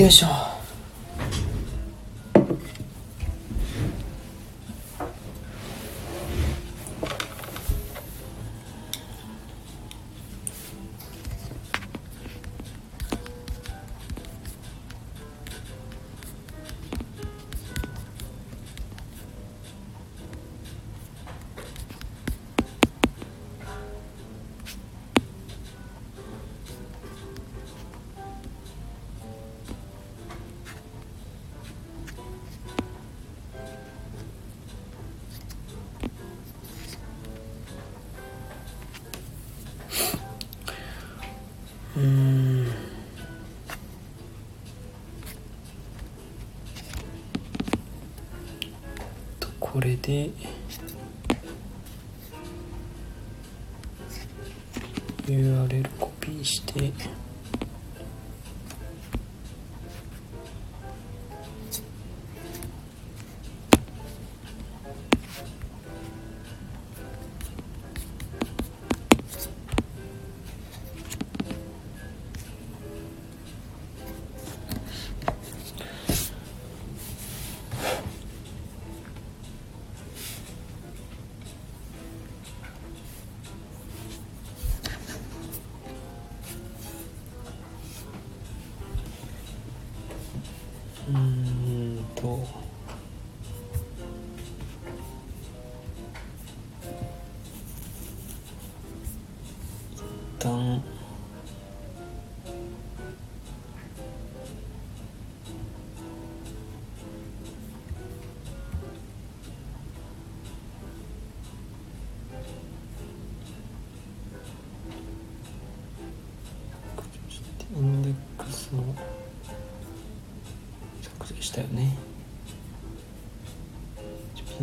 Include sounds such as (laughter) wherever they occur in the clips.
よいしょ。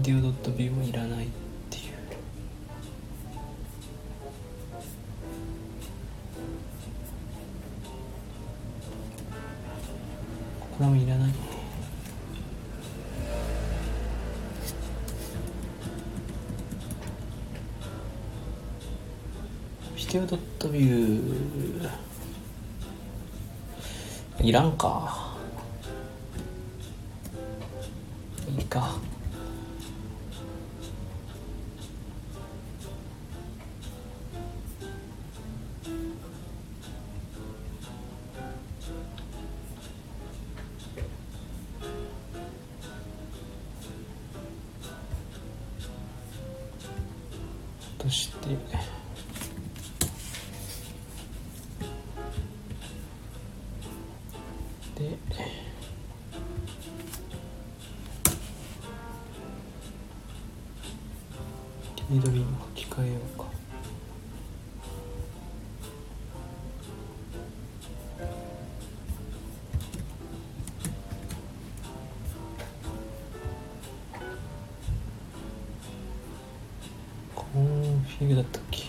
デオ .view もいらないっていう。これもいらないビデオ .view いらんか。ングだったっけ？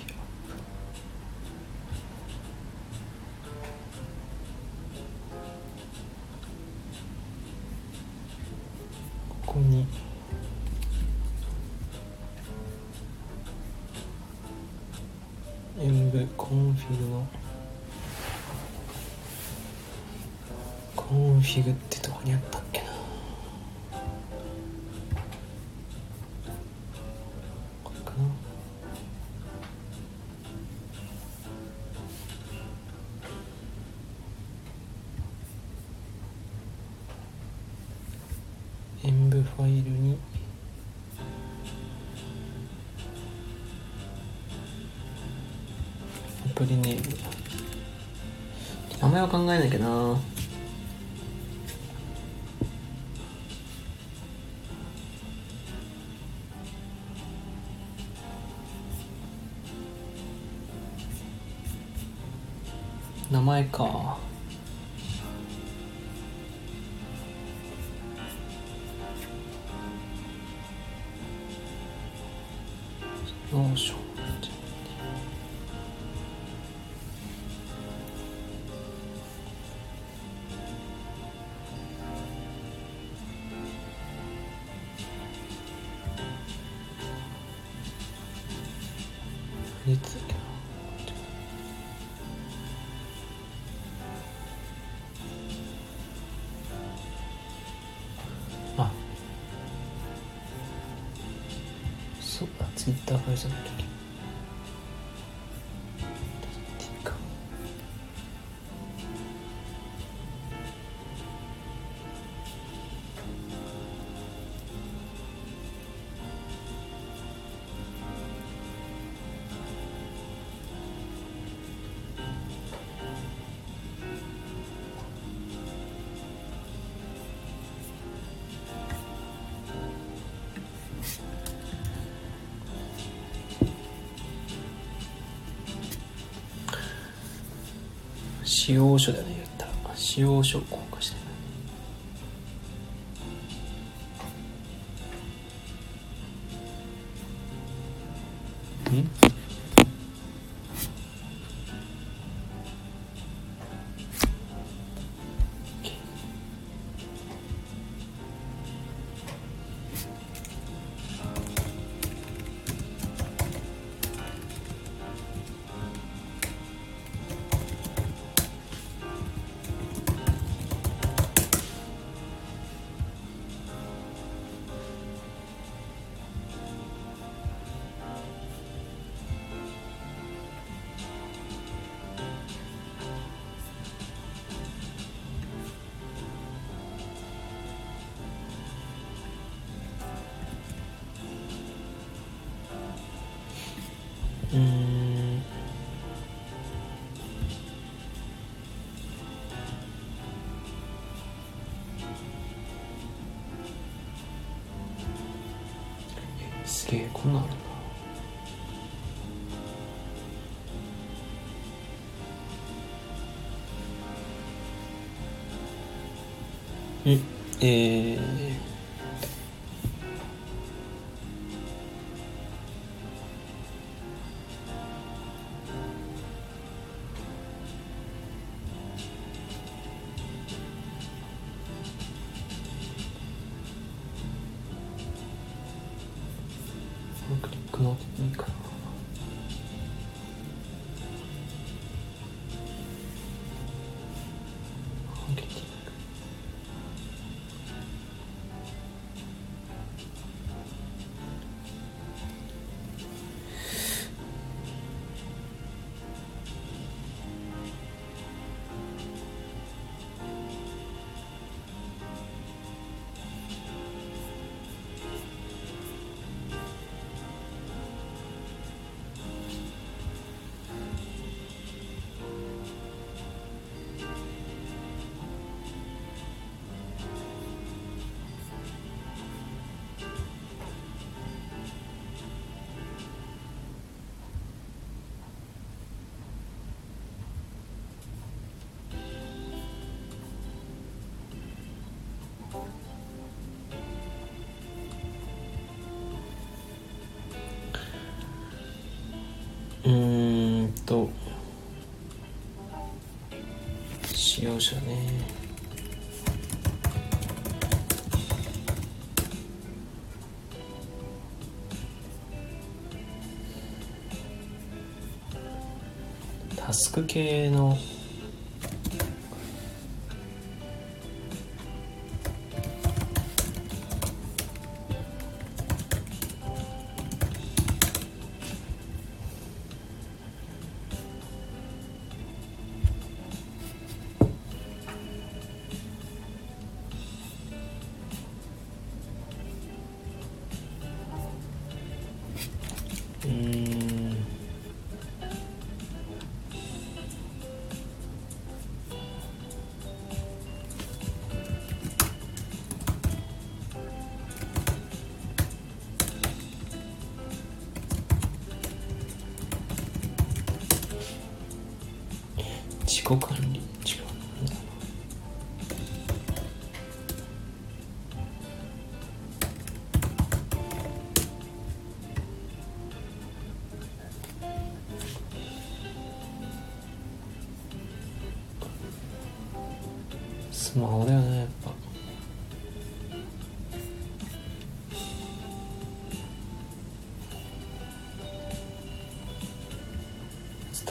ここに。演舞コンフィグの。コンフィグってとこにあったっけな？ファイルに。アプリネーム。名前は考えなきゃな。名前か。使用書だね言ったら。使用書こげえこんなんあるんだうんえー。と使用者ね。タスク系の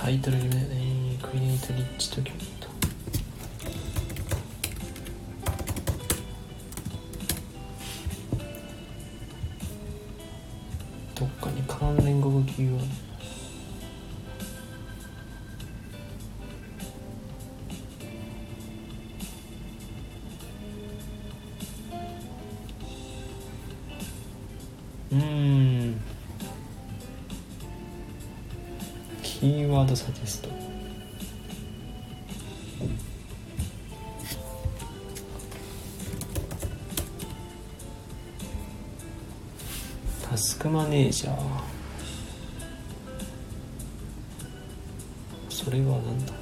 タイトル決めだよねクリエイトリッチとキュリとどっかに関連語がキーワうん。サジェスト。タスクマネージャー。それは何だ？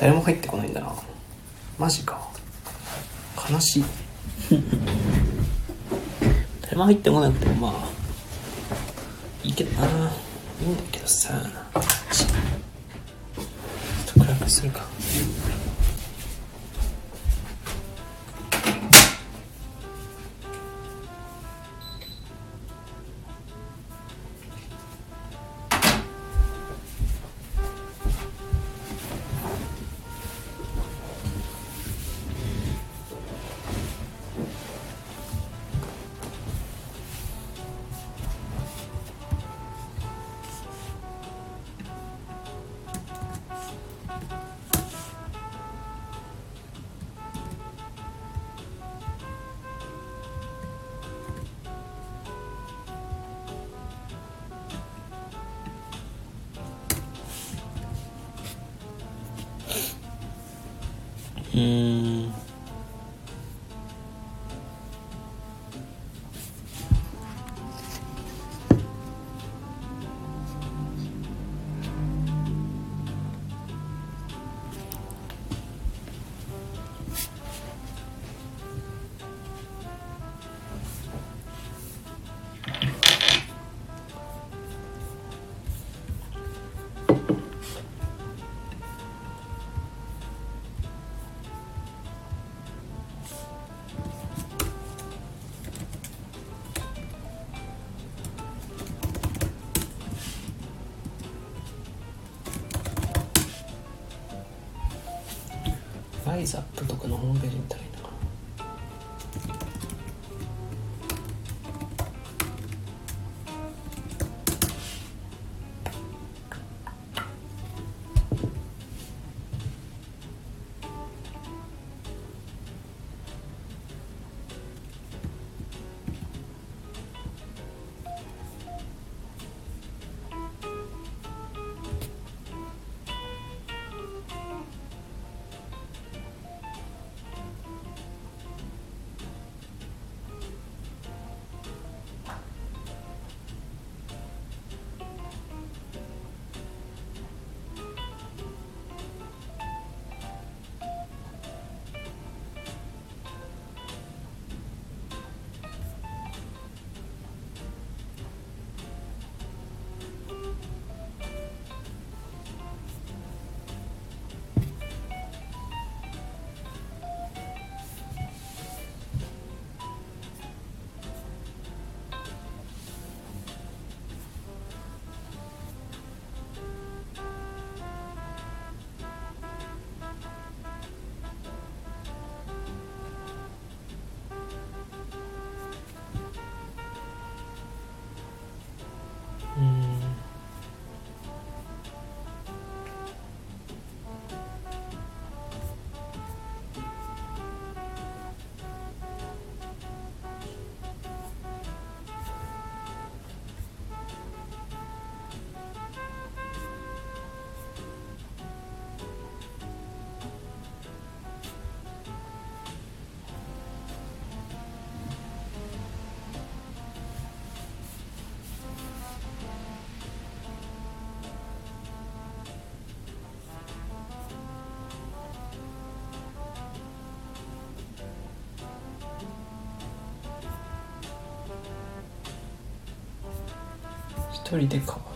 誰も入ってこないんだな。マジか。悲しい。(laughs) 誰も入ってこなくてもまあいいけどな。いいんだけどさ。う人でか。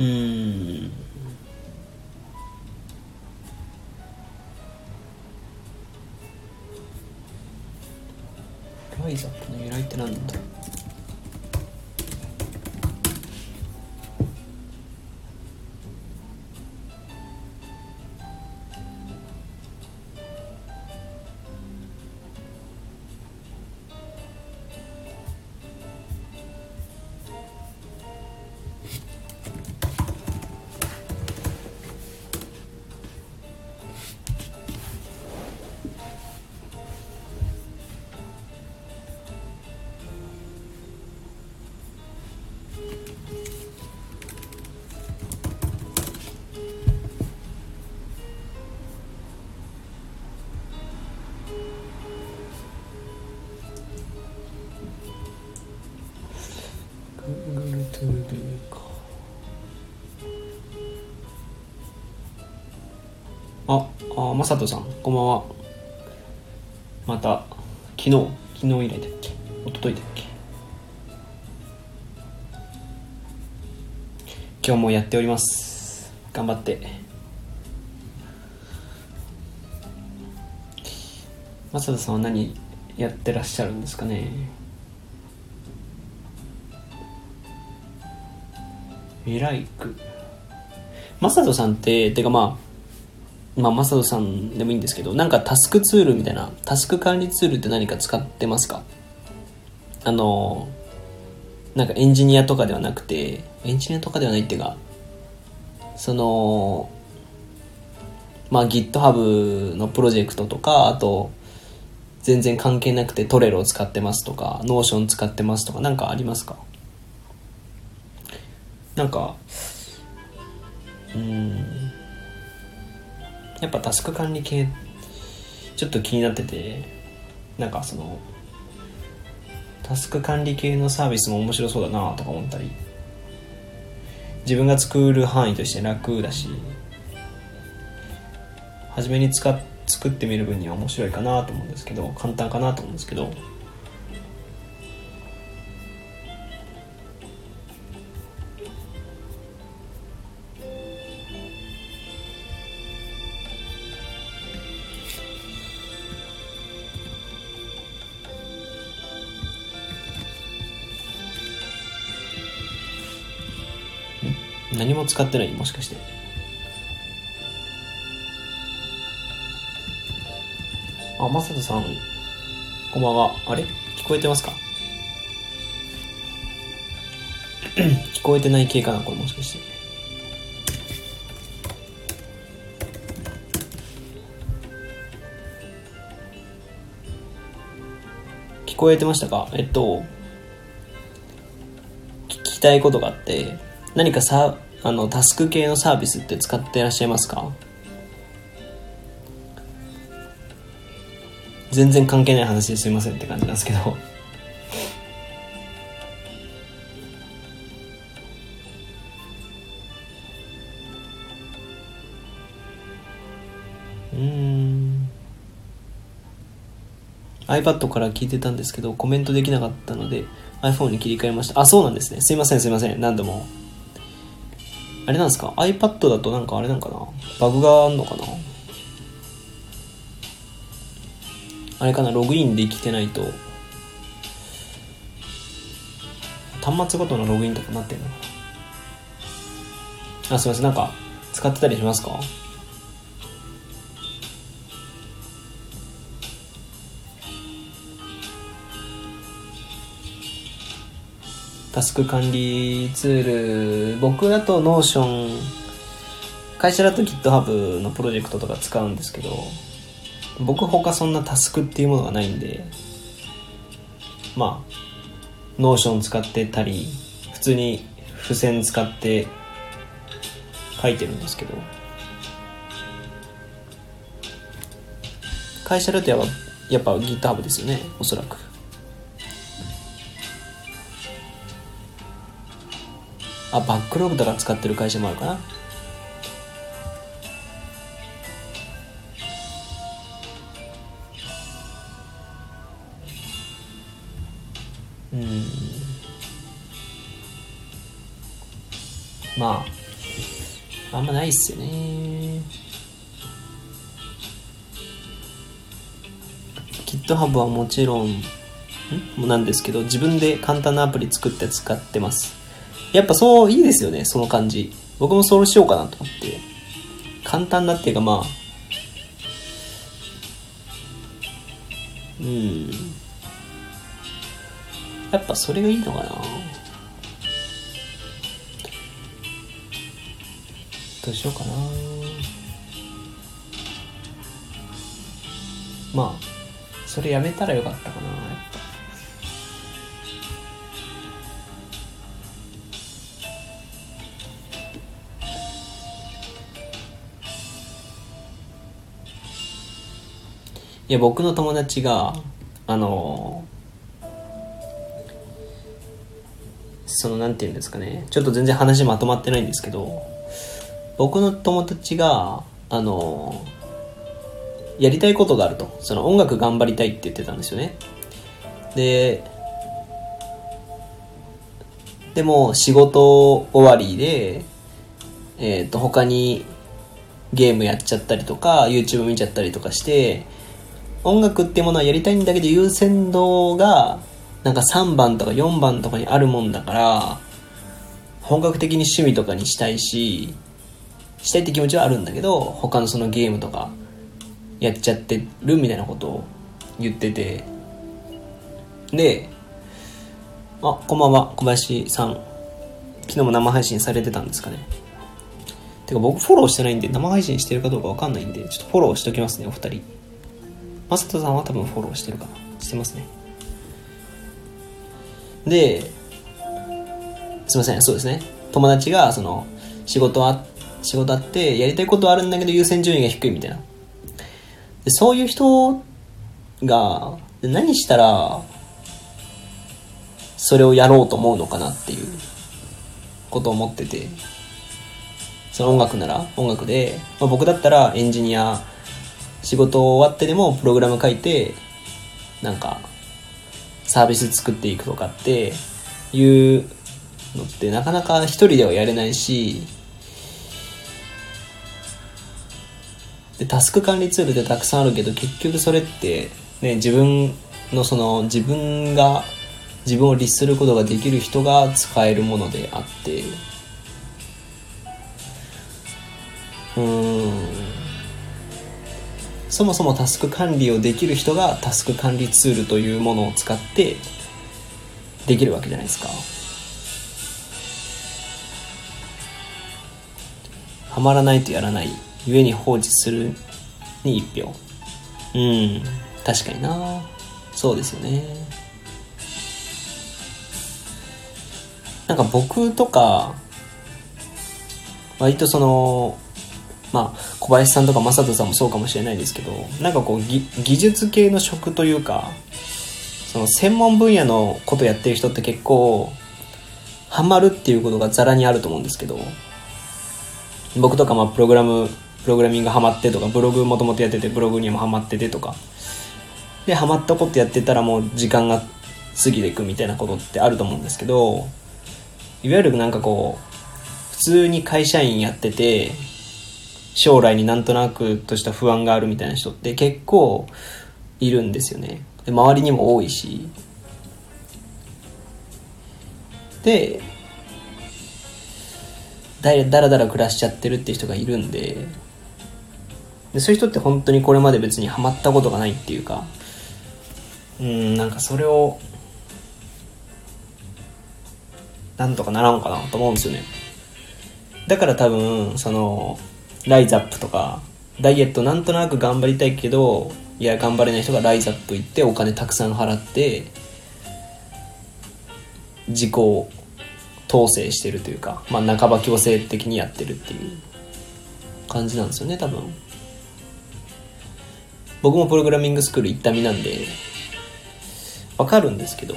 うーん。ライザップの由来って何なんだろうああまさとさんこんばんは。また昨日昨日以来だっけ？一昨日だっけ？今日もやっております。頑張って。まさとさんは何やってらっしゃるんですかね？ミライクマサトさんっててかまあまあマサトさんでもいいんですけどなんかタスクツールみたいなタスク管理ツールって何か使ってますか？あのなんかエンジニアとかではなくてエンジニアとかではないっていうかそのまあ GitHub のプロジェクトとかあと全然関係なくてトレロを使ってますとか Notion 使ってますとか何かありますか？なんかうんやっぱタスク管理系ちょっと気になっててなんかそのタスク管理系のサービスも面白そうだなとか思ったり自分が作る範囲として楽だし初めに使作ってみる分には面白いかなと思うんですけど簡単かなと思うんですけど何も使ってないもしかして。あまさとさん。こんばんは。あれ？聞こえてますか？(clears throat) 聞こえてない系かなこれもしかして。聞こえてましたか？えっと聞きたいことがあって何かさあのタスク系のサービスって使ってらっしゃいますか？全然関係ない話ですいませんって感じなんですけど。うん。iPad から聞いてたんですけどコメントできなかったので iPhone に切り替えました。あそうなんですね。すいませんすいません。何度も。あれなんですか？iPad だとなんかあれなんかな？バグがあんのかな？あれかな？ログインできてないと。端末ごとのログインとかなってんのかな？あすいません。なんか使ってたりしますか？タスク管理ツール僕だと Notion 会社だと GitHub のプロジェクトとか使うんですけど僕他そんなタスクっていうものがないんでまあ Notion 使ってたり普通に付箋使って書いてるんですけど会社だとやっぱやっぱ GitHub ですよねおそらく。あバックログとか使ってる会社もあるかな？うん。まああんまないっすよね。GitHub はもちろんん？なんですけど自分で簡単なアプリ作って使ってます。やっぱそういいですよねその感じ。僕もそうしようかなと思って。簡単なっていうかまあうん。やっぱそれがいいのかな。どうしようかな。まあそれやめたらよかったかな。いや僕の友達があのそのなんていうんですかね。ちょっと全然話まとまってないんですけど僕の友達があのやりたいことがあると。その音楽頑張りたいって言ってたんですよね。ででも仕事終わりでえっ、と他にゲームやっちゃったりとか YouTube 見ちゃったりとかして音楽っていうものはやりたいんだけど優先度がなんか3番とか4番とかにあるもんだから本格的に趣味とかにしたいししたいって気持ちはあるんだけど他のそのゲームとかやっちゃってるみたいなことを言ってて。であこんばんは。小林さん。昨日も生配信されてたんですかね。てか僕フォローしてないんで生配信してるかどうかわかんないんでちょっとフォローしときますねお二人。マサトさんは多分フォローしてるかな。してますね。ですいません。そうですね。友達がその仕事あ仕事あってやりたいことはあるんだけど優先順位が低いみたいな。でそういう人が何したらそれをやろうと思うのかなっていうことを思ってて。その音楽なら音楽で、まあ、僕だったらエンジニア仕事終わってでもプログラム書いてなんかサービス作っていくとかっていうのってなかなか一人ではやれないしでタスク管理ツールってたくさんあるけど結局それってね自分のその自分が自分を律することができる人が使えるものであって。うーん。そもそもタスク管理をできる人がタスク管理ツールというものを使ってできるわけじゃないですか。はまらないとやらない故に放置するに一票。うん確かにな。そうですよね。なんか僕とか割とそのまあ小林さんとか正人さんもそうかもしれないですけどなんかこう技術系の職というかその専門分野のことやってる人って結構ハマるっていうことがざらにあると思うんですけど僕とかまあプログラムプログラミングハマってとかブログもともとやっててブログにもハマっててとかでハマったことやってたらもう時間が過ぎていくみたいなことってあると思うんですけどいわゆるなんかこう普通に会社員やってて将来になんとなくとした不安があるみたいな人って結構いるんですよね。で周りにも多いし。でだだらだら暮らしちゃってるって人がいるんで。でそういう人って本当にこれまで別にハマったことがないっていうか。うんなんかそれをなんとかならんかなと思うんですよね。だから多分そのライズアップとかダイエットなんとなく頑張りたいけどいや頑張れない人がライズアップ行ってお金たくさん払って自己統制してるというか、まあ、半ば強制的にやってるっていう感じなんですよね多分。僕もプログラミングスクール行った身なんでわかるんですけど、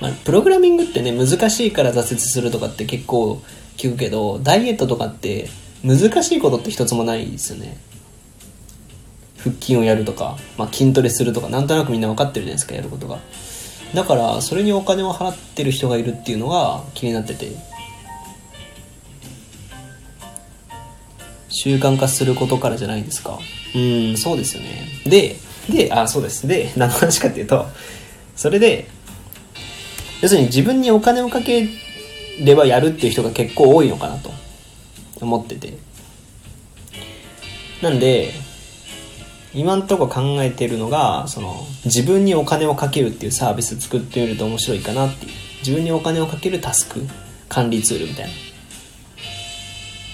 まあ、プログラミングってね難しいから挫折するとかって結構聞くけどダイエットとかって難しいことって一つもないですよね。腹筋をやるとか、まあ、筋トレするとかなんとなくみんな分かってるじゃないですかやることが。だからそれにお金を払ってる人がいるっていうのが気になってて。習慣化することからじゃないですか。うんそうですよね。でであそうです。で何の話かっていうとそれで要するに自分にお金をかければやるっていう人が結構多いのかなと。思ってて。なんで今んとこ考えてるのがその自分にお金をかけるっていうサービス作ってみると面白いかなっていう。自分にお金をかけるタスク管理ツールみたい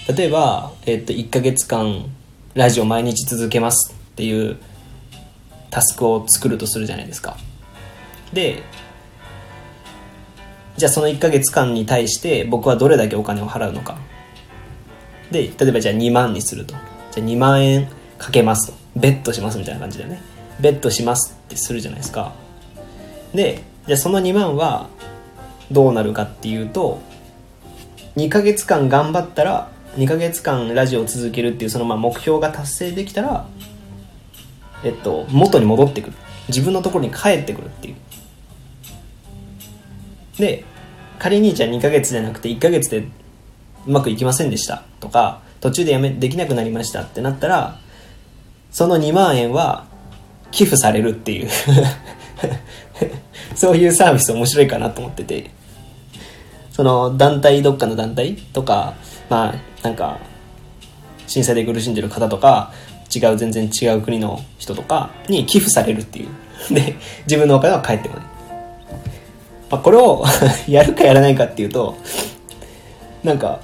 な。例えば、えっと、1ヶ月間ラジオ毎日続けますっていうタスクを作るとするじゃないですか。でじゃあその1ヶ月間に対して僕はどれだけお金を払うのか。で例えばじゃあ2万にすると。じゃあ2万円かけますと。ベットしますみたいな感じだよね。ベットしますってするじゃないですか。でじゃあその2万はどうなるかっていうと2ヶ月間頑張ったら2ヶ月間ラジオを続けるっていうそのまあ目標が達成できたらえっと元に戻ってくる。自分のところに帰ってくるっていう。で仮にじゃあ2ヶ月じゃなくて1ヶ月でうまくいきませんでしたとか途中でやめできなくなりましたってなったらその2万円は寄付されるっていう。(laughs) そういうサービス面白いかなと思ってて。その団体どっかの団体とかまあなんか震災で苦しんでる方とか違う全然違う国の人とかに寄付されるっていう。で自分のお金は返ってこない、まあ、これを (laughs) やるかやらないかっていうとなんか、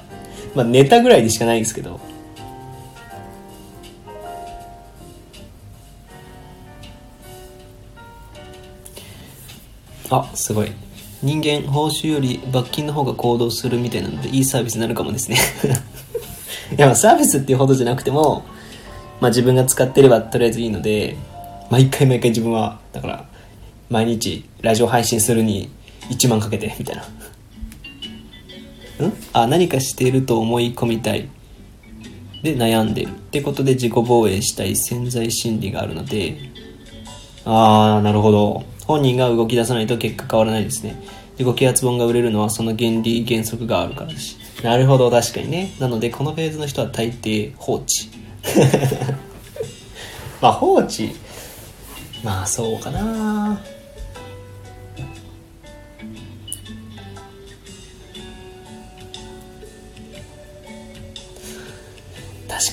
まあ、ネタぐらいでしかないんですけどあすごい。人間報酬より罰金の方が行動するみたいなのでいいサービスになるかもですね。(laughs) いやサービスっていうほどじゃなくても、まあ、自分が使ってればとりあえずいいので毎回毎回自分はだから毎日ラジオ配信するに1万かけてみたいなん？あ何かしていると思い込みたいで悩んでるってことで自己防衛したい潜在心理があるのでああなるほど本人が動き出さないと結果変わらないですね。自己啓発本が売れるのはその原理原則があるからです。なるほど、確かにね。なので、このフェーズの人は大抵放置。(laughs) まあ、放置。まあ、そうかな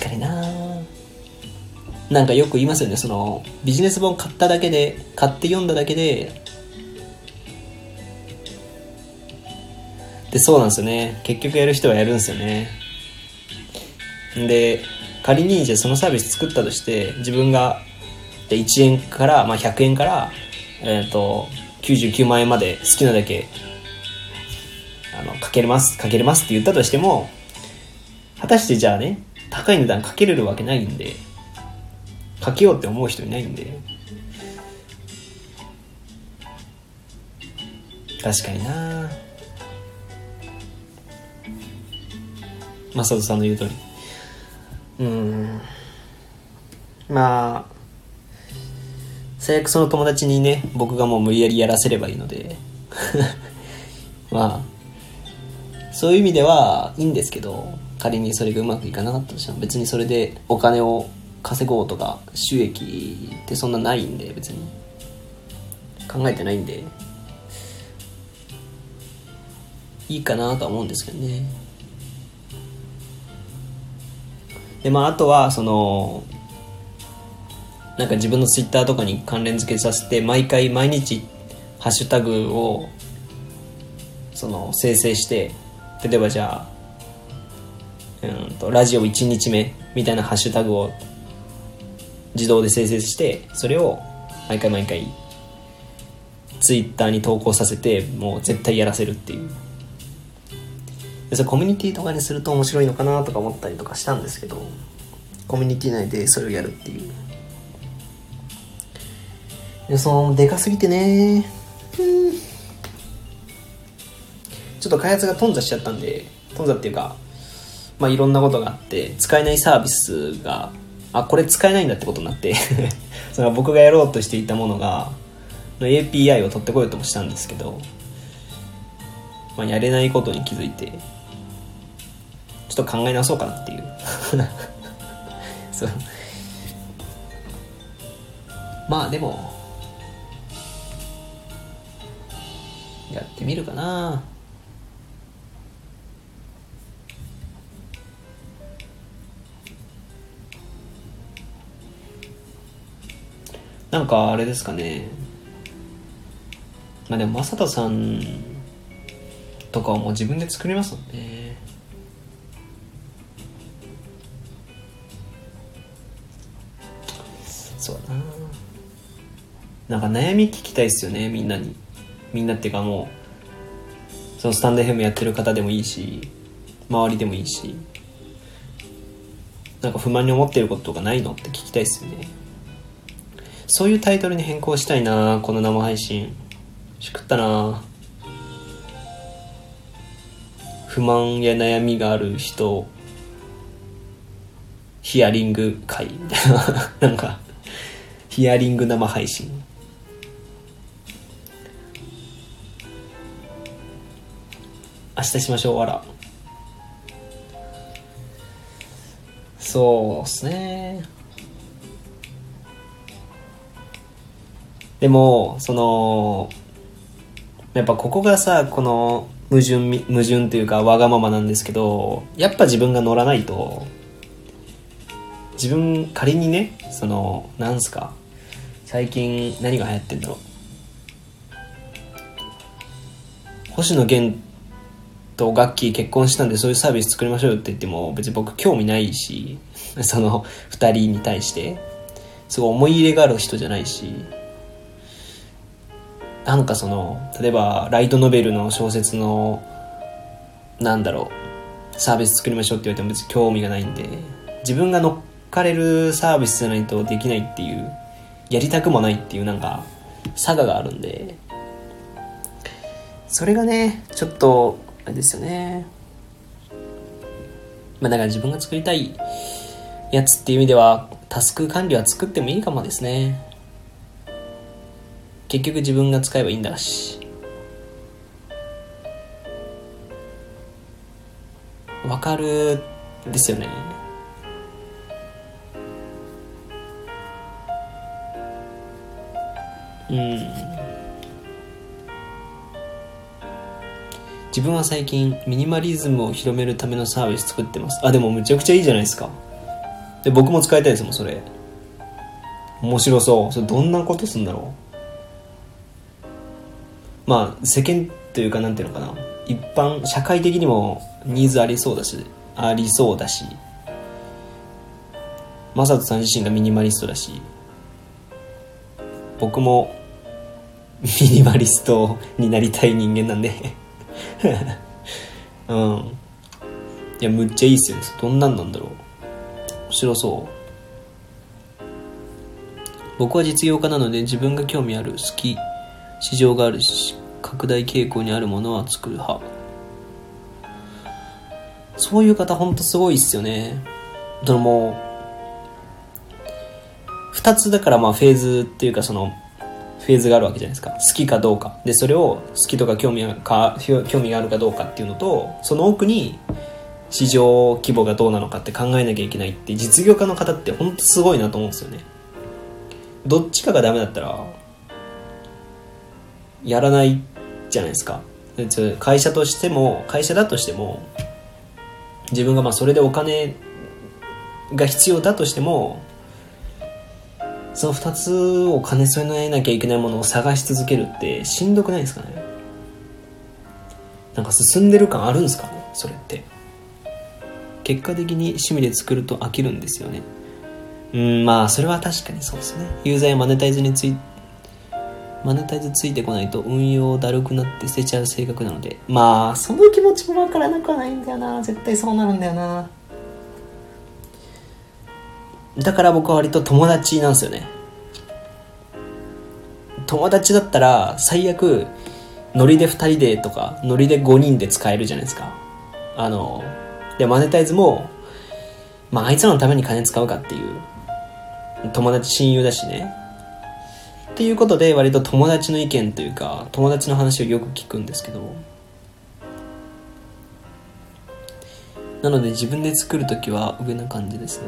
かにな。なんかよく言いますよね。そのビジネス本買っただけで買って読んだだけで。でそうなんですよね。結局やる人はやるんですよね。で仮にじゃそのサービス作ったとして自分が1円から、まあ、100円から、えーと、99万円まで好きなだけあのかけれますかけれますって言ったとしても果たしてじゃあね高い値段かけれるわけないんでかけようって思う人いないんで。確かにな。マサトさんの言う通り。うん。まあ最悪その友達にね僕がもう無理やりやらせればいいので。(laughs) まあそういう意味ではいいんですけど。仮にそれがうまくいかなかったとしても別にそれでお金を稼ごうとか収益ってそんなないんで別に。考えてないんで。いいかなとは思うんですけどね。でまああとはそのなんか自分のツイッターとかに関連付けさせて毎回毎日ハッシュタグをその生成して例えばじゃあうんとラジオ1日目みたいなハッシュタグを自動で生成してそれを毎回毎回ツイッターに投稿させてもう絶対やらせるっていう。でそれコミュニティとかにすると面白いのかなとか思ったりとかしたんですけどコミュニティ内でそれをやるっていう。でそのでかすぎてね。ちょっと開発が頓挫しちゃったんで頓挫っていうかまあいろんなことがあって使えないサービスがあこれ使えないんだってことになって (laughs) それは僕がやろうとしていたものがの API を取ってこようともしたんですけど、まあ、やれないことに気づいてちょっと考え直そうかなっていう。(laughs) そう。まあでもやってみるかな。なんかあれですかね。まあでも正人さんとかはもう自分で作りますもんね。そうだな。なんか悩み聞きたいっすよねみんなに。みんなっていうかもうそのスタンド FM やってる方でもいいし周りでもいいし。なんか不満に思ってることとかないのって聞きたいっすよね。そういうタイトルに変更したいなこの生配信。しくったな。不満や悩みがある人ヒアリング会。みたいななんかヒアリング生配信。明日しましょうわら。そうっすね。でもそのやっぱここがさこの矛盾矛盾というかわがままなんですけどやっぱ自分が乗らないと自分仮にねそのなんすか最近何が流行ってんだろう。星野源とガッキー結婚したんでそういうサービス作りましょうって言っても別に僕興味ないしその2人に対してすごい思い入れがある人じゃないしなんかその例えばライトノベルの小説のなんだろうサービス作りましょうって言われても別に興味がないんで自分が乗っかれるサービスじゃないとできないっていうやりたくもないっていうなんか差があるんでそれがねちょっとあれですよね。まあだから自分が作りたいやつっていう意味ではタスク管理は作ってもいいかもですね。結局自分が使えばいいんだし。わかるですよね。うん。自分は最近ミニマリズムを広めるためのサービス作ってます。あでもむちゃくちゃいいじゃないですか。で僕も使いたいですもんそれ。面白そう。それどんなことすんだろう。まあ世間というかなんていうのかな。一般社会的にもニーズありそうだしありそうだしマサトさん自身がミニマリストだし僕もミニマリストになりたい人間なんで。(laughs) うん。いやむっちゃいいっすよ。どんなんなんだろう。面白そう。僕は実用家なので自分が興味ある好き。市場があるし拡大傾向にあるものは作る派そういう方ほんとすごいっすよね。そのもう、二つだからまあフェーズっていうかその、フェーズがあるわけじゃないですか。好きかどうか。で、それを好きとか興味がか興味があるかどうかっていうのと、その奥に市場規模がどうなのかって考えなきゃいけないって実業家の方って本当すごいなと思うんですよね。どっちかがダメだったら、やらないじゃないですか。会社としても、会社だとしても、自分がまあそれでお金が必要だとしても、その2つを兼ね備えなきゃいけないものを探し続けるってしんどくないですかね。なんか進んでる感あるんですかねそれって。結果的に趣味で作ると飽きるんですよね。うんまあそれは確かにそうですね。ユーザーやマネタイズについてマネタイズついてこないと運用だるくなって捨てちゃう性格なので。まあその気持ちもわからなくはないんだよな。絶対そうなるんだよな。だから僕は割と友達なんですよね。友達だったら最悪ノリで2人でとかノリで5人で使えるじゃないですか。あのでマネタイズもまああいつらのために金使うかっていう友達親友だしね。っていうことで割と友達の意見というか友達の話をよく聞くんですけどなので自分で作る時は上な感じですね。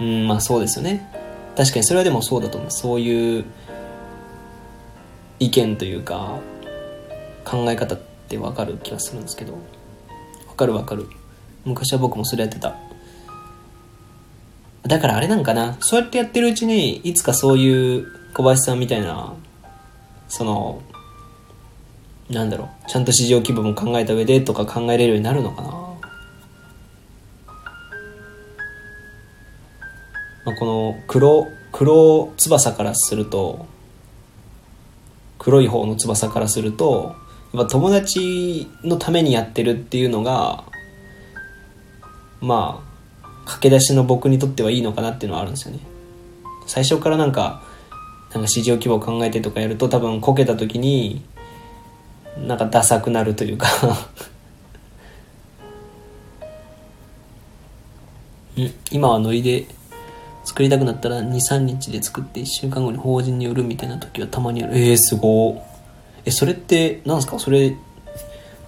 うんまあそうですよね。確かにそれはでもそうだと思う。そういう意見というか考え方ってわかる気がするんですけど。わかるわかる。昔は僕もそれやってた。だからあれなんかな。そうやってやってるうちにいつかそういう小林さんみたいなそのなんだろうちゃんと市場規模も考えた上でとか考えれるようになるのかな。まあ、この黒黒翼からすると黒い方の翼からするとやっぱ友達のためにやってるっていうのがまあ駆け出しの僕にとってはいいのかなっていうのはあるんですよね。最初からなんかなんか市場規模を考えてとかやると多分こけた時になんかダサくなるというか。(laughs) 今はノリで作りたくなったら23日で作って1週間後に法人によるみたいな時はたまにある。えー、すごえそれってなんすか？それ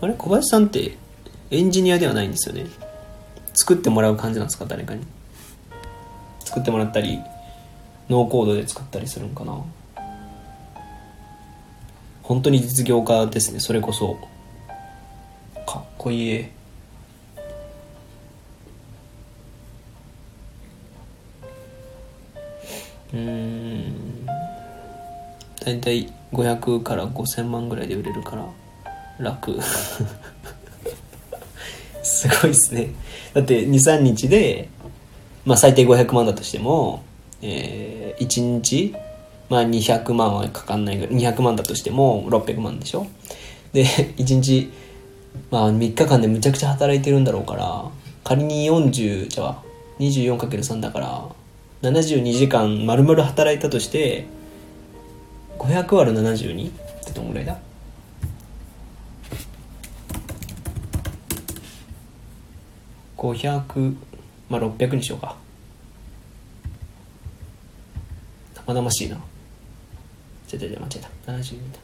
あれ？小林さんってエンジニアではないんですよね。作ってもらう感じなんですか？誰かに。作ってもらったりノーコードで作ったりするんかな。本当に実業家ですね。それこそ。かっこいいうん。大体500から5000万ぐらいで売れるから楽。(laughs) すごいっすね。だって23日で、まあ、最低500万だとしても、えー、1日、まあ、200万はかかんないぐらい200万だとしても600万でしょ？で (laughs) 1日、まあ、3日間でむちゃくちゃ働いてるんだろうから仮に40じゃあ 24×3 だから72時間丸々働いたとして500割る72ってどんぐらいだ？500まあ600にしようか。生々しいな。ちょちょちょ間違えた。72だ。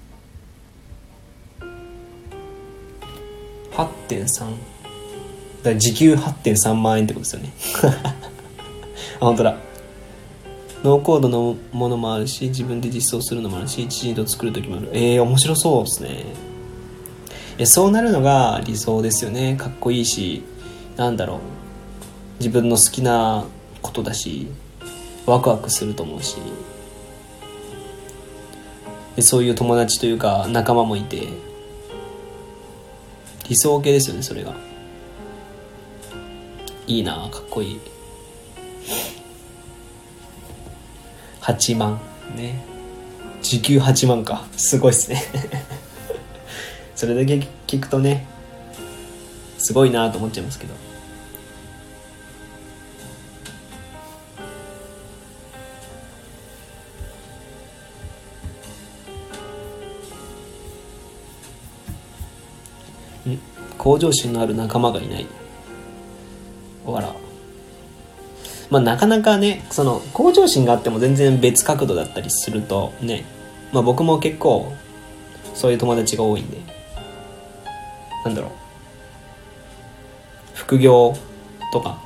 8.3だ時給8.3万円ってことですよね。(laughs) あ本当だ。ノーコードのものもあるし自分で実装するのもあるし一時と作る時もある。えー、面白そうですね。いそうなるのが理想ですよね。かっこいいしなんだろう。自分の好きなことだしワクワクすると思うし。そういう友達というか仲間もいて。理想系ですよねそれが。いいなかっこいい。8万。ね。時給8万か。すごいっすね。(laughs) それだけ聞くとねすごいなと思っちゃいますけど。向上心のある仲間がいない。わら。まあなかなかねその向上心があっても全然別角度だったりするとね。まあ僕も結構そういう友達が多いんで。なんだろう。副業とか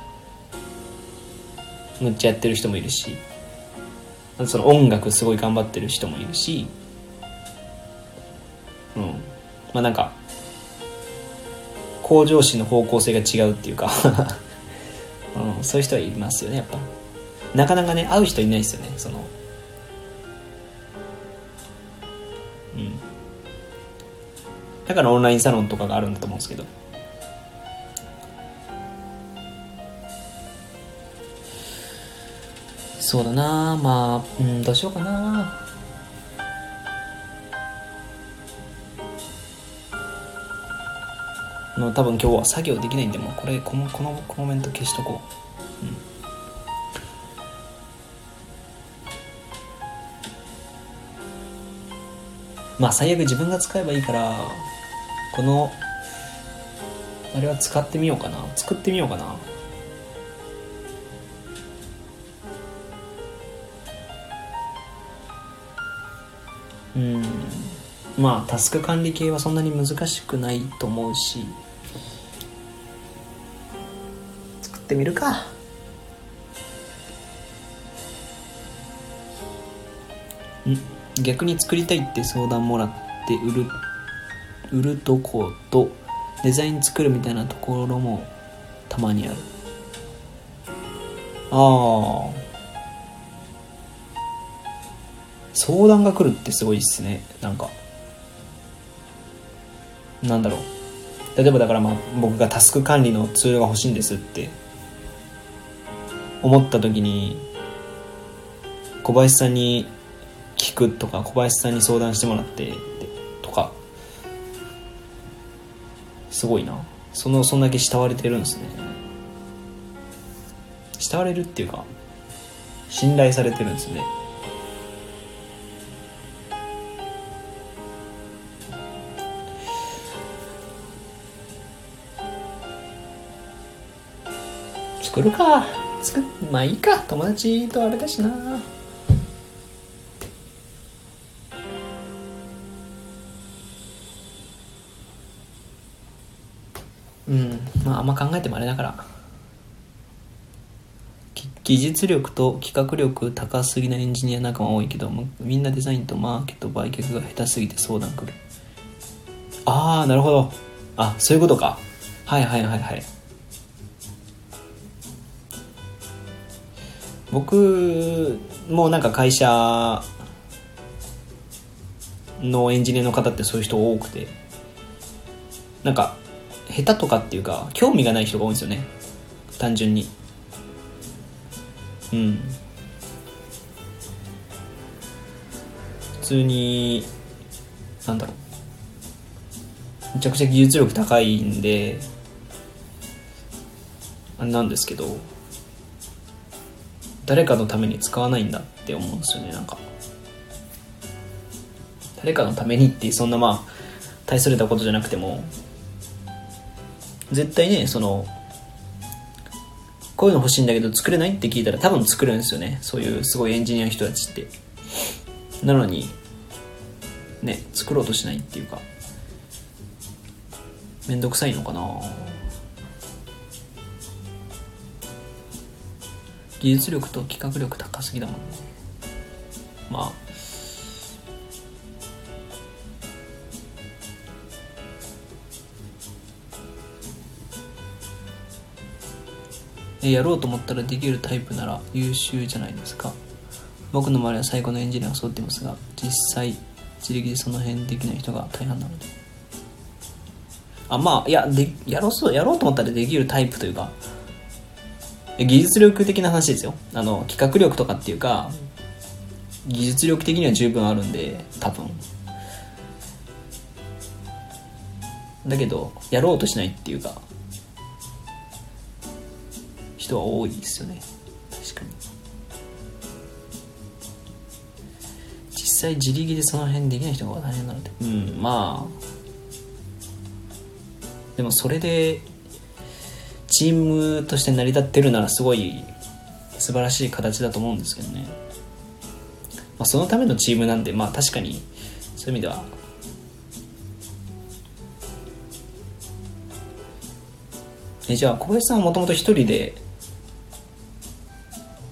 むっちゃやってる人もいるし。その音楽すごい頑張ってる人もいるし。うん。まあなんか向上心の方向性が違うっていうか (laughs) うん、そういう人はいますよね、やっぱ。なかなかね、会う人いないですよね、その。うん。だからオンラインサロンとかがあるんだと思うんですけど。そうだなまあ、うん、どうしようかなの多分今日は作業できないんでもこれこのこのコメント消しとこう、うん、まあ最悪自分が使えばいいからこのあれは使ってみようかな。作ってみようかな。うん。まあタスク管理系はそんなに難しくないと思うし作ってみるか。ん。逆に作りたいって相談もらって売る売るとことデザイン作るみたいなところもたまにある。ああ相談が来るってすごいっすね。なんか。なんだろう。例えばだからまあ僕がタスク管理のツールが欲しいんですって。思った時に小林さんに聞くとか小林さんに相談してもらってとか。すごいな。そのそんだけ慕われてるんですね。慕われるっていうか信頼されてるんですね。作るか。作まあいいか。友達とあれだしな。うんまああんま考えてもあれだから。技術力と企画力高すぎなエンジニア仲間多いけどみんなデザインとマーケット売却が下手すぎて相談来る。ああなるほど。あそういうことか。はいはいはいはい。僕もなんか会社のエンジニアの方ってそういう人多くてなんか下手とかっていうか興味がない人が多いんですよね。単純に。うん。普通になんだろう。めちゃくちゃ技術力高いんであれなんですけど。誰かのために使わないんだって思うんですよねなんか。誰かのためにってそんなまあ大それたことじゃなくても絶対ねそのこういうの欲しいんだけど作れないって聞いたら多分作るんですよね。そういうすごいエンジニアの人たちって。なのにね作ろうとしないっていうかめんどくさいのかな技術力と企画力高すぎだもんね。まあ。やろうと思ったらできるタイプなら優秀じゃないですか。僕の周りは最高のエンジニアが揃っていますが実際自力でその辺できない人が大半なので。あまあいやでやろうそうやろうと思ったらできるタイプというか技術力的な話ですよ。あの企画力とかっていうか技術力的には十分あるんで多分。だけどやろうとしないっていうか人は多いですよね。確かに。実際自力でその辺できない人が大変なので。うんまあ。でもそれでチームとして成り立ってるならすごい素晴らしい形だと思うんですけどね、まあ、そのためのチームなんでまあ確かにそういう意味では。えじゃあ小林さんはもともと一人で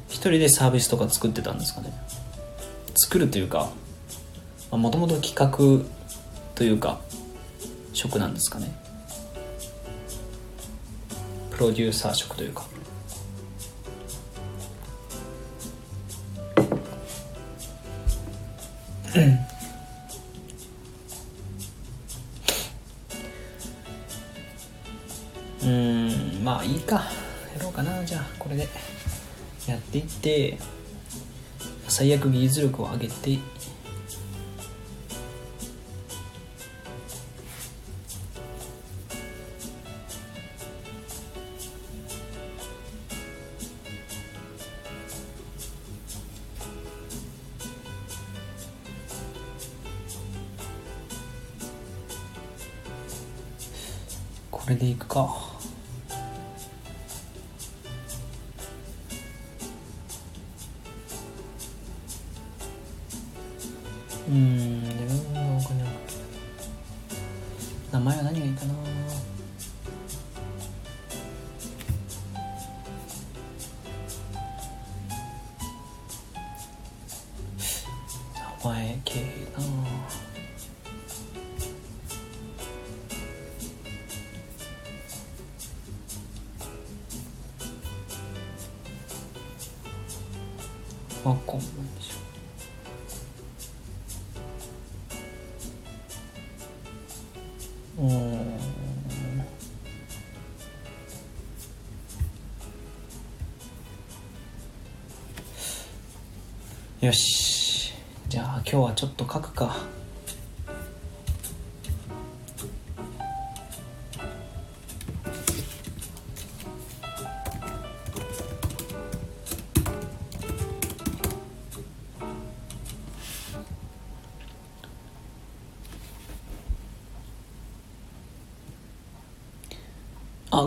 一人でサービスとか作ってたんですかね。作るというかもともと企画というか職なんですかね。プロデューサー職というか。うん。まあいいか。やろうかな。じゃあこれでやっていって最悪技術力を上げて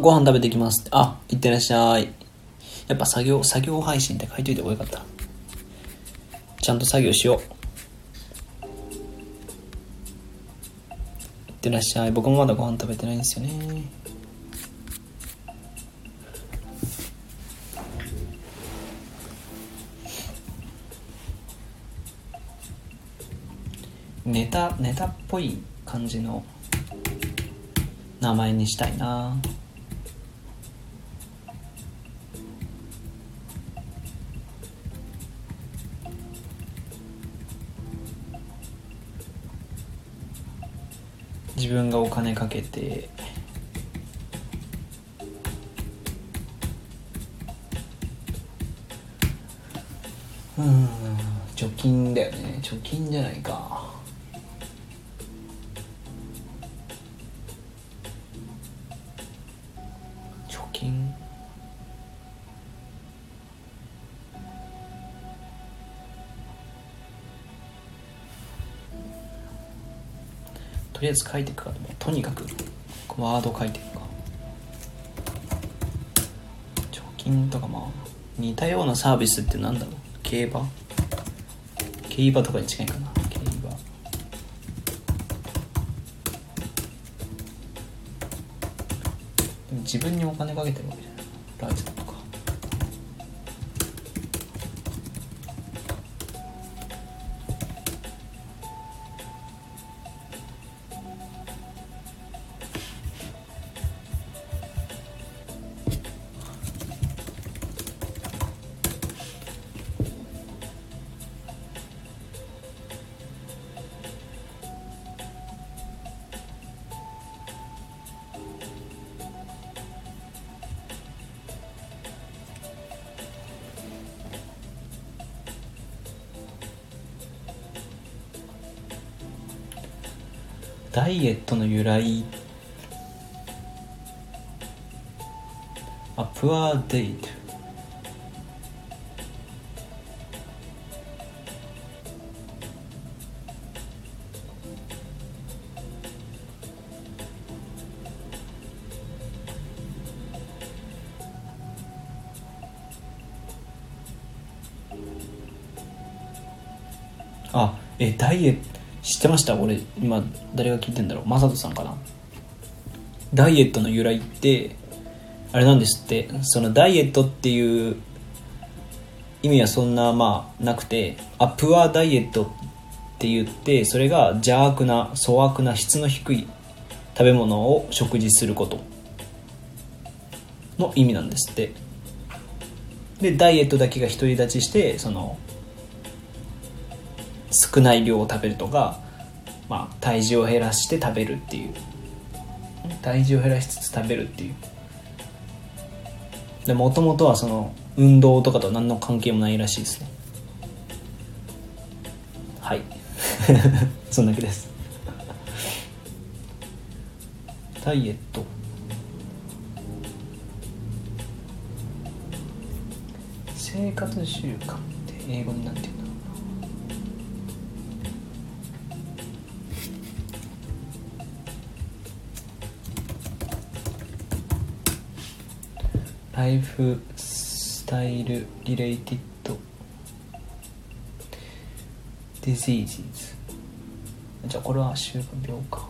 ご飯食べてきます。あ、いってらっしゃい。やっぱ作業、作業配信って書いといた方がよかった。ちゃんと作業しよう。いってらっしゃい。僕もまだご飯食べてないんですよね。ネタ、ネタっぽい感じの名前にしたいな分がお金かけてうん貯金だよね。貯金じゃないか。りあえず書いていくかとにかくワード書いていくか。貯金とかまあ似たようなサービスってなんだろう。競馬？競馬とかに近いかな。競馬。自分にお金かけてるわけじゃない。ライズイエットの由来。あプアデイト。あえダイエット。知ってました？俺今誰が聞いてんだろう？マサトさんかな？ダイエットの由来ってあれなんですって。そのダイエットっていう意味はそんなまあなくてアプアダイエットって言ってそれが邪悪な粗悪な質の低い食べ物を食事すること。の意味なんですって。でダイエットだけが独り立ちしてその少ない量を食べるとか、まあ、体重を減らして食べるっていう。体重を減らしつつ食べるっていう。でもともとはその運動とかと何の関係もないらしいですね。はい。(laughs) そんだけです。ダイエット。生活習慣って英語になんて言ライフスタイルリレイティッドディジーズ。じゃあこれは習慣病か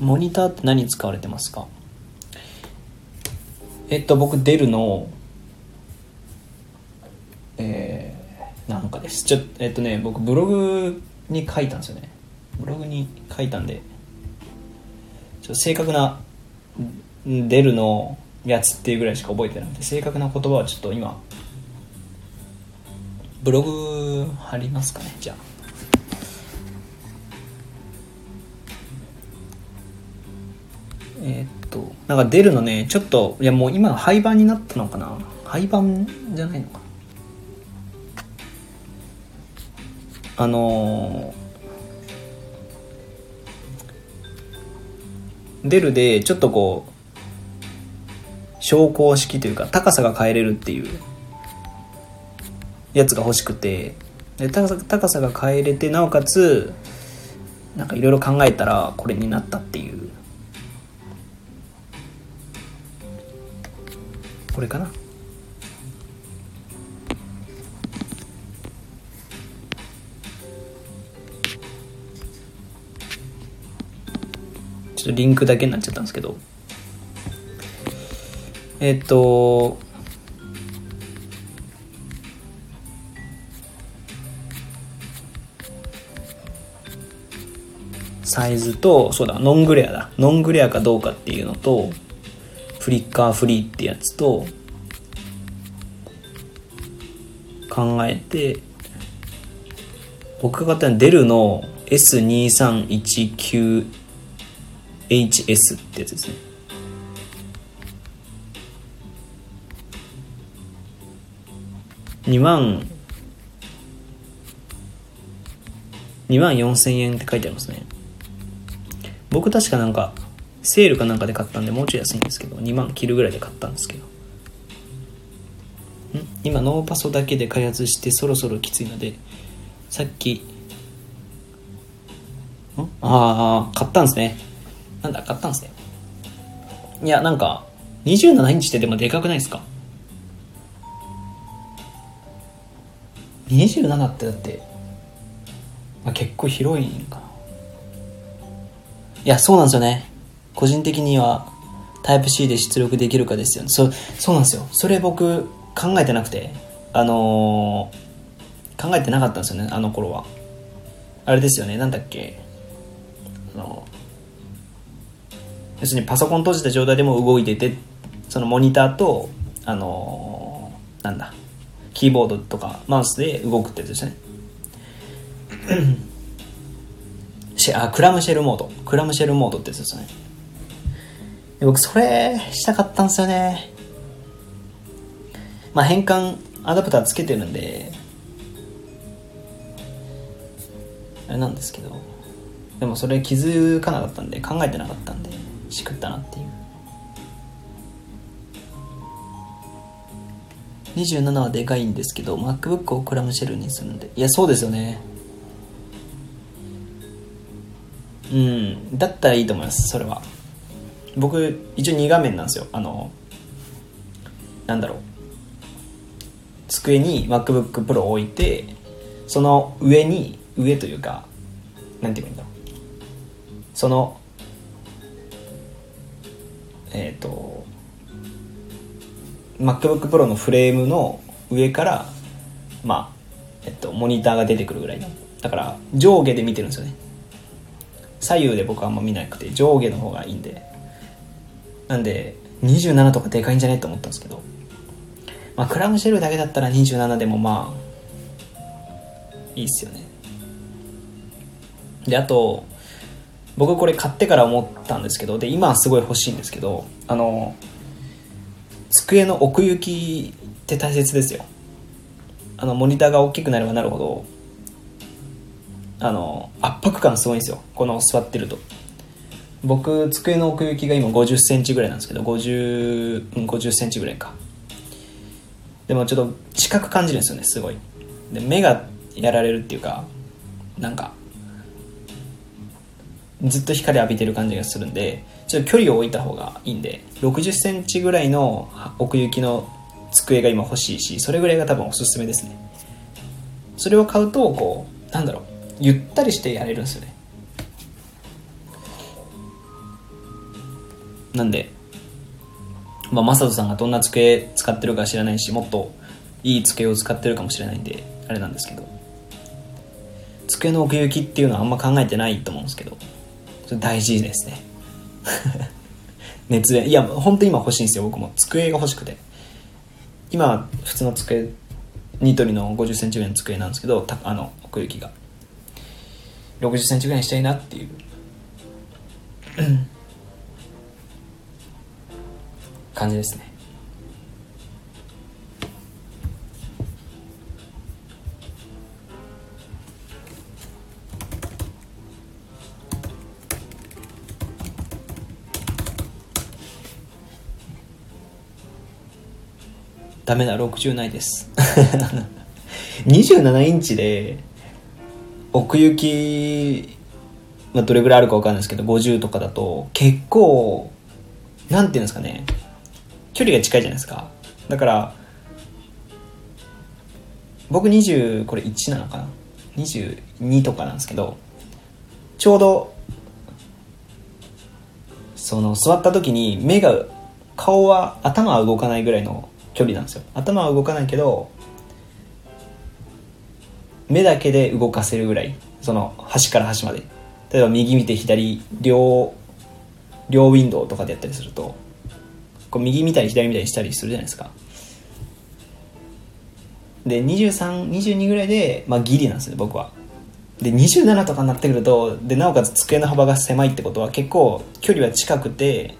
モニターって何使われてますか？えっと僕デルのえー、なんかです。ちょえっとね僕ブログに書いたんですよね。ブログに書いたんでちょ正確なデルのやつっていうぐらいしか覚えてなくて正確な言葉はちょっと今ブログ貼りますかねじゃあ。えー、っとなんか出るのねちょっといやもう今廃盤になったのかな？廃盤じゃないのか。あのー、出るでちょっとこう昇降式というか高さが変えれるっていうやつが欲しくて。で高さ高さが変えれてなおかつなんかいろいろ考えたらこれになったっていう。これかな？ちょっとリンクだけになっちゃったんですけど。えっとサイズとそうだノングレアだ。ノングレアかどうかっていうのとフリッカーフリーってやつと考えて僕が買ったのはデルの S2319 HS ってやつですね。2万2万4000円って書いてありますね。僕確かなんかセールかなんかで買ったんでもうちょい安いんですけど2万切るぐらいで買ったんですけど。ん？今ノーパソだけで開発してそろそろきついのでさっきん？ああ買ったんですね。なんだ買ったんですね。いやなんか27インチってでもでかくないですか？27ってだって、まあ、結構広いんかな。いやそうなんですよね。個人的にはタイプ C で出力できるかですよね。そそうなんですよ。それ僕考えてなくてあのー、考えてなかったんですよねあの頃は。あれですよねなんだっけ。あの要するにパソコン閉じた状態でも動いててそのモニターとあのー、なんだキーボードとかマウスで動くってやつですね。あクラムシェルモード。クラムシェルモードってやつですね。僕それしたかったんですよね。まあ変換アダプターつけてるんであれなんですけどでもそれ気づかなかったんで考えてなかったんでしくったなっていう。27はでかいんですけど MacBook をクラムシェルにするんで。いやそうですよね。うん。だったらいいと思いますそれは。僕一応2画面なんですよ。あのなんだろう。机に MacBookPro を置いてその上に上というかなんて言うんだろう。そのえっ、ー、と MacBookPro のフレームの上からまあえっとモニターが出てくるぐらいの。だから上下で見てるんですよね。左右で僕はあんま見なくて上下の方がいいんで。なんで27とかでかいんじゃね？と思ったんですけど。まあクラムシェルだけだったら27でもまあいいっすよね。であと僕これ買ってから思ったんですけどで今はすごい欲しいんですけどあの机の奥行きって大切ですよ。あのモニターが大きくなればなるほどあの圧迫感すごいんですよ。この座ってると。僕机の奥行きが今5 0センチぐらいなんですけど50、うん、50センチぐらいか。でもちょっと近く感じるんですよねすごい。で目がやられるっていうかなんかずっと光浴びてる感じがするんでちょっと距離を置いた方がいいんで6 0センチぐらいの奥行きの机が今欲しいしそれぐらいが多分おすすめですね。それを買うとこうなんだろうゆったりしてやれるんですよね。なんでまあマサトさんがどんな机使ってるか知らないしもっといい机を使ってるかもしれないんであれなんですけど。机の奥行きっていうのはあんま考えてないと思うんですけど。っと大事ですね。(laughs) 熱弁いや本当今欲しいんですよ僕も。机が欲しくて。今普通の机ニトリの5 0センチぐらいの机なんですけどあの奥行きが。6 0センチぐらいにしたいなっていう。(coughs) 感じですね。ダメだ60ないです。(laughs) 27インチで奥行き、まあ、どれぐらいあるか分かんないですけど50とかだと結構なんていうんですかね。距離が近いじゃないですか。だから僕20これ1なのかな。22とかなんですけどちょうどその座った時に目が顔は頭は動かないぐらいの距離なんですよ。頭は動かないけど目だけで動かせるぐらいその端から端まで。例えば右見て左両両ウィンドウとかでやったりするとこう右見たり左見たりしたりするじゃないですか。で2322ぐらいで、まあ、ギリなんですね僕は。で27とかになってくるとでなおかつ机の幅が狭いってことは結構距離は近くて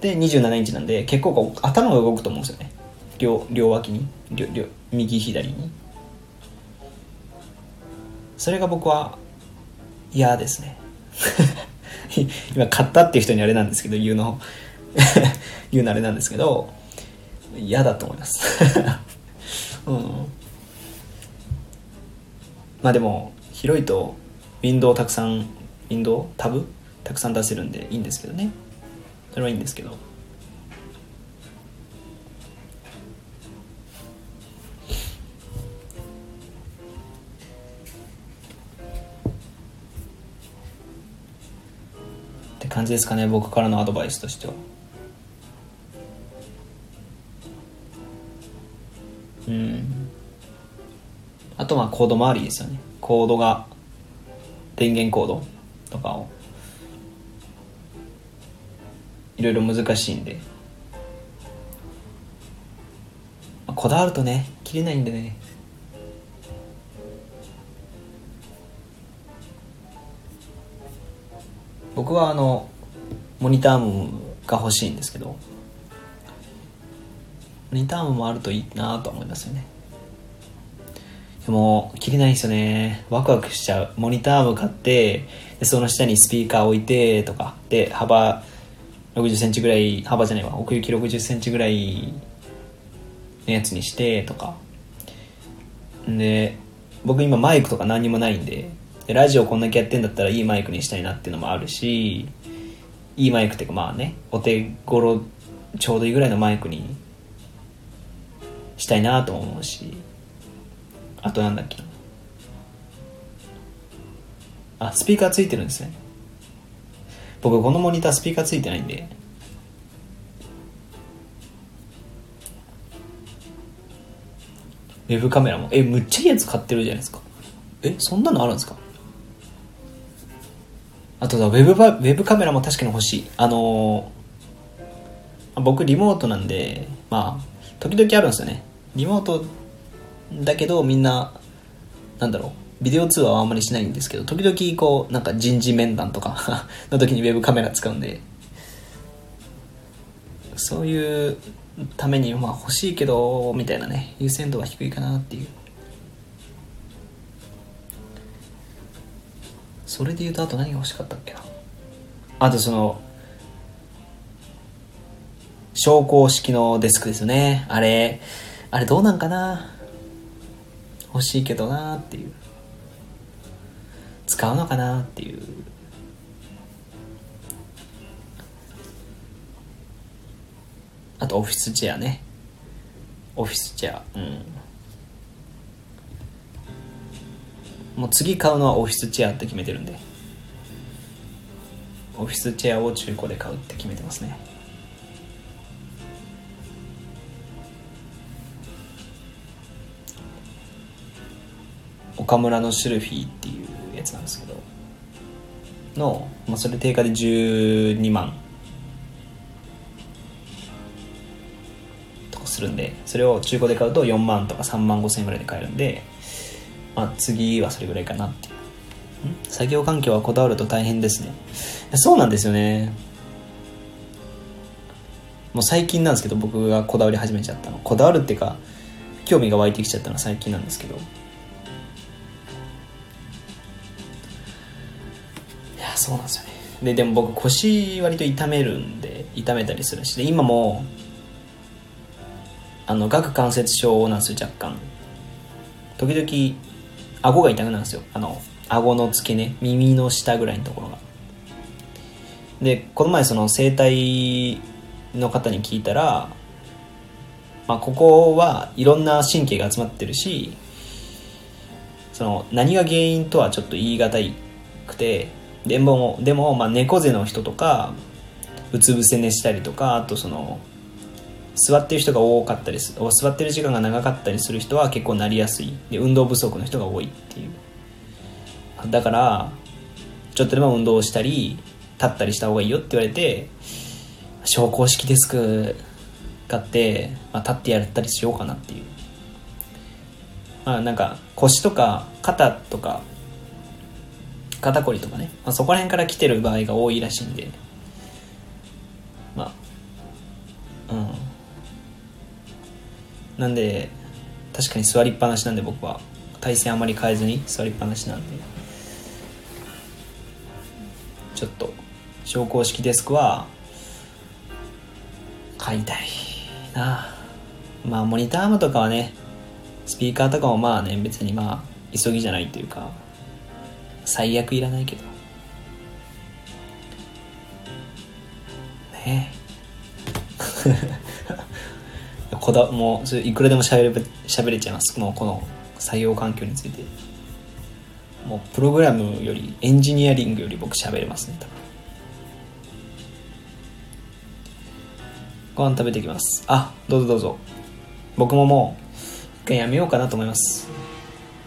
で27インチなんで結構頭が動くと思うんですよね。両両脇に。両両右左に。それが僕は嫌ですね。(laughs) 今買ったっていう人にあれなんですけど言うの。(laughs) 言うのあれなんですけど嫌だと思います。(laughs) うん。まあでも広いとウィンドウたくさんウィンドウ？タブ？たくさん出せるんでいいんですけどね。それはいいんですけど。って感じですかね僕からのアドバイスとしては。うん。あとはコード周りですよね。コードが電源コードとかを。いろいろ難しいんで、まあ、こだわるとね切れないんでね。僕はあのモニタームが欲しいんですけどモニタームもあるといいなと思いますよね。でも切れないんですよね。ワクワクしちゃう。モニターム買ってその下にスピーカー置いてとかで幅60センチぐらい幅じゃないわ。奥行き60センチぐらいのやつにしてとか。で僕今マイクとか何にもないんででラジオこんだけやってんだったらいいマイクにしたいなっていうのもあるしいいマイクっていうかまあねお手頃ちょうどいいぐらいのマイクにしたいなと思うし。あとなんだっけあスピーカーついてるんですね。僕このモニタースピーカーついてないんで。ウェブカメラも。えむっちゃいいやつ買ってるじゃないですか。えそんなのあるんですか？あとだウェブウェブカメラも確かに欲しい。あのー、僕リモートなんでまあ時々あるんですよね。リモートだけどみんななんだろう。ビデオ通話はあんまりしないんですけど時々こうなんか人事面談とか (laughs) の時にウェブカメラ使うんでそういうためにまあ欲しいけどみたいなね優先度は低いかなっていう。それで言うとあと何が欲しかったっけな？あとその昇降式のデスクですよね。あれあれどうなんかな？欲しいけどなっていう。使うのかなっていう。あとオフィスチェアね。オフィスチェア。うん。もう次買うのはオフィスチェアって決めてるんで。オフィスチェアを中古で買うって決めてますね。岡村のシルフィーっていう。やつなんですけど。の、まあ、それ定価で12万。とかするんでそれを中古で買うと4万とか3万5千円ぐらいで買えるんで、まあ、次はそれぐらいかなっていう。作業環境はこだわると大変ですね。そうなんですよね。もう最近なんですけど僕がこだわり始めちゃったの。こだわるっていうか興味が湧いてきちゃったのは最近なんですけど。そうなんですよね。ででも僕腰割と痛めるんで痛めたりするし。で今もあの顎関節症なんですよ若干。時々顎が痛くなるんですよ。あの顎の付け根耳の下ぐらいのところが。でこの前その整体の方に聞いたら、まあ、ここはいろんな神経が集まってるしその何が原因とはちょっと言い難くてでもでも、まあ、猫背の人とかうつ伏せ寝したりとかあとその座ってる人が多かったりす座ってる時間が長かったりする人は結構なりやすい。で運動不足の人が多いっていう。だからちょっとでも運動したり立ったりした方がいいよって言われて昇降式デスク買って、まあ、立ってやったりしようかなっていう。まあなんか腰とか肩とか肩こりとかね、まあ、そこら辺から来てる場合が多いらしいんで。まあうん。なんで確かに座りっぱなしなんで僕は。体勢あまり変えずに座りっぱなしなんで。ちょっと昇降式デスクは買いたいな。まあモニタームとかはねスピーカーとかもまあね別にまあ急ぎじゃないというか。最悪いらないけど。ねえ。(laughs) こだもういくらでもしゃべれ喋れちゃいます。もうこの採用環境について。もうプログラムよりエンジニアリングより僕喋れますね多分。ご飯食べていきます。あどうぞどうぞ。僕ももう一回やめようかなと思います。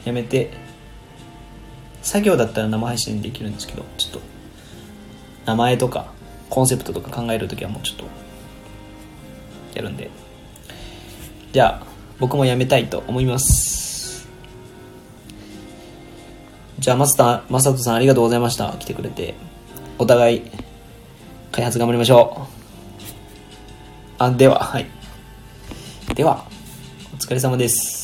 やめて。作業だったら生配信できるんですけどちょっと名前とかコンセプトとか考えるときはもうちょっとやるんで。じゃあ僕もやめたいと思います。じゃあマスターマサトさんありがとうございました。来てくれて。お互い開発頑張りましょう。あでははい。ではお疲れ様です。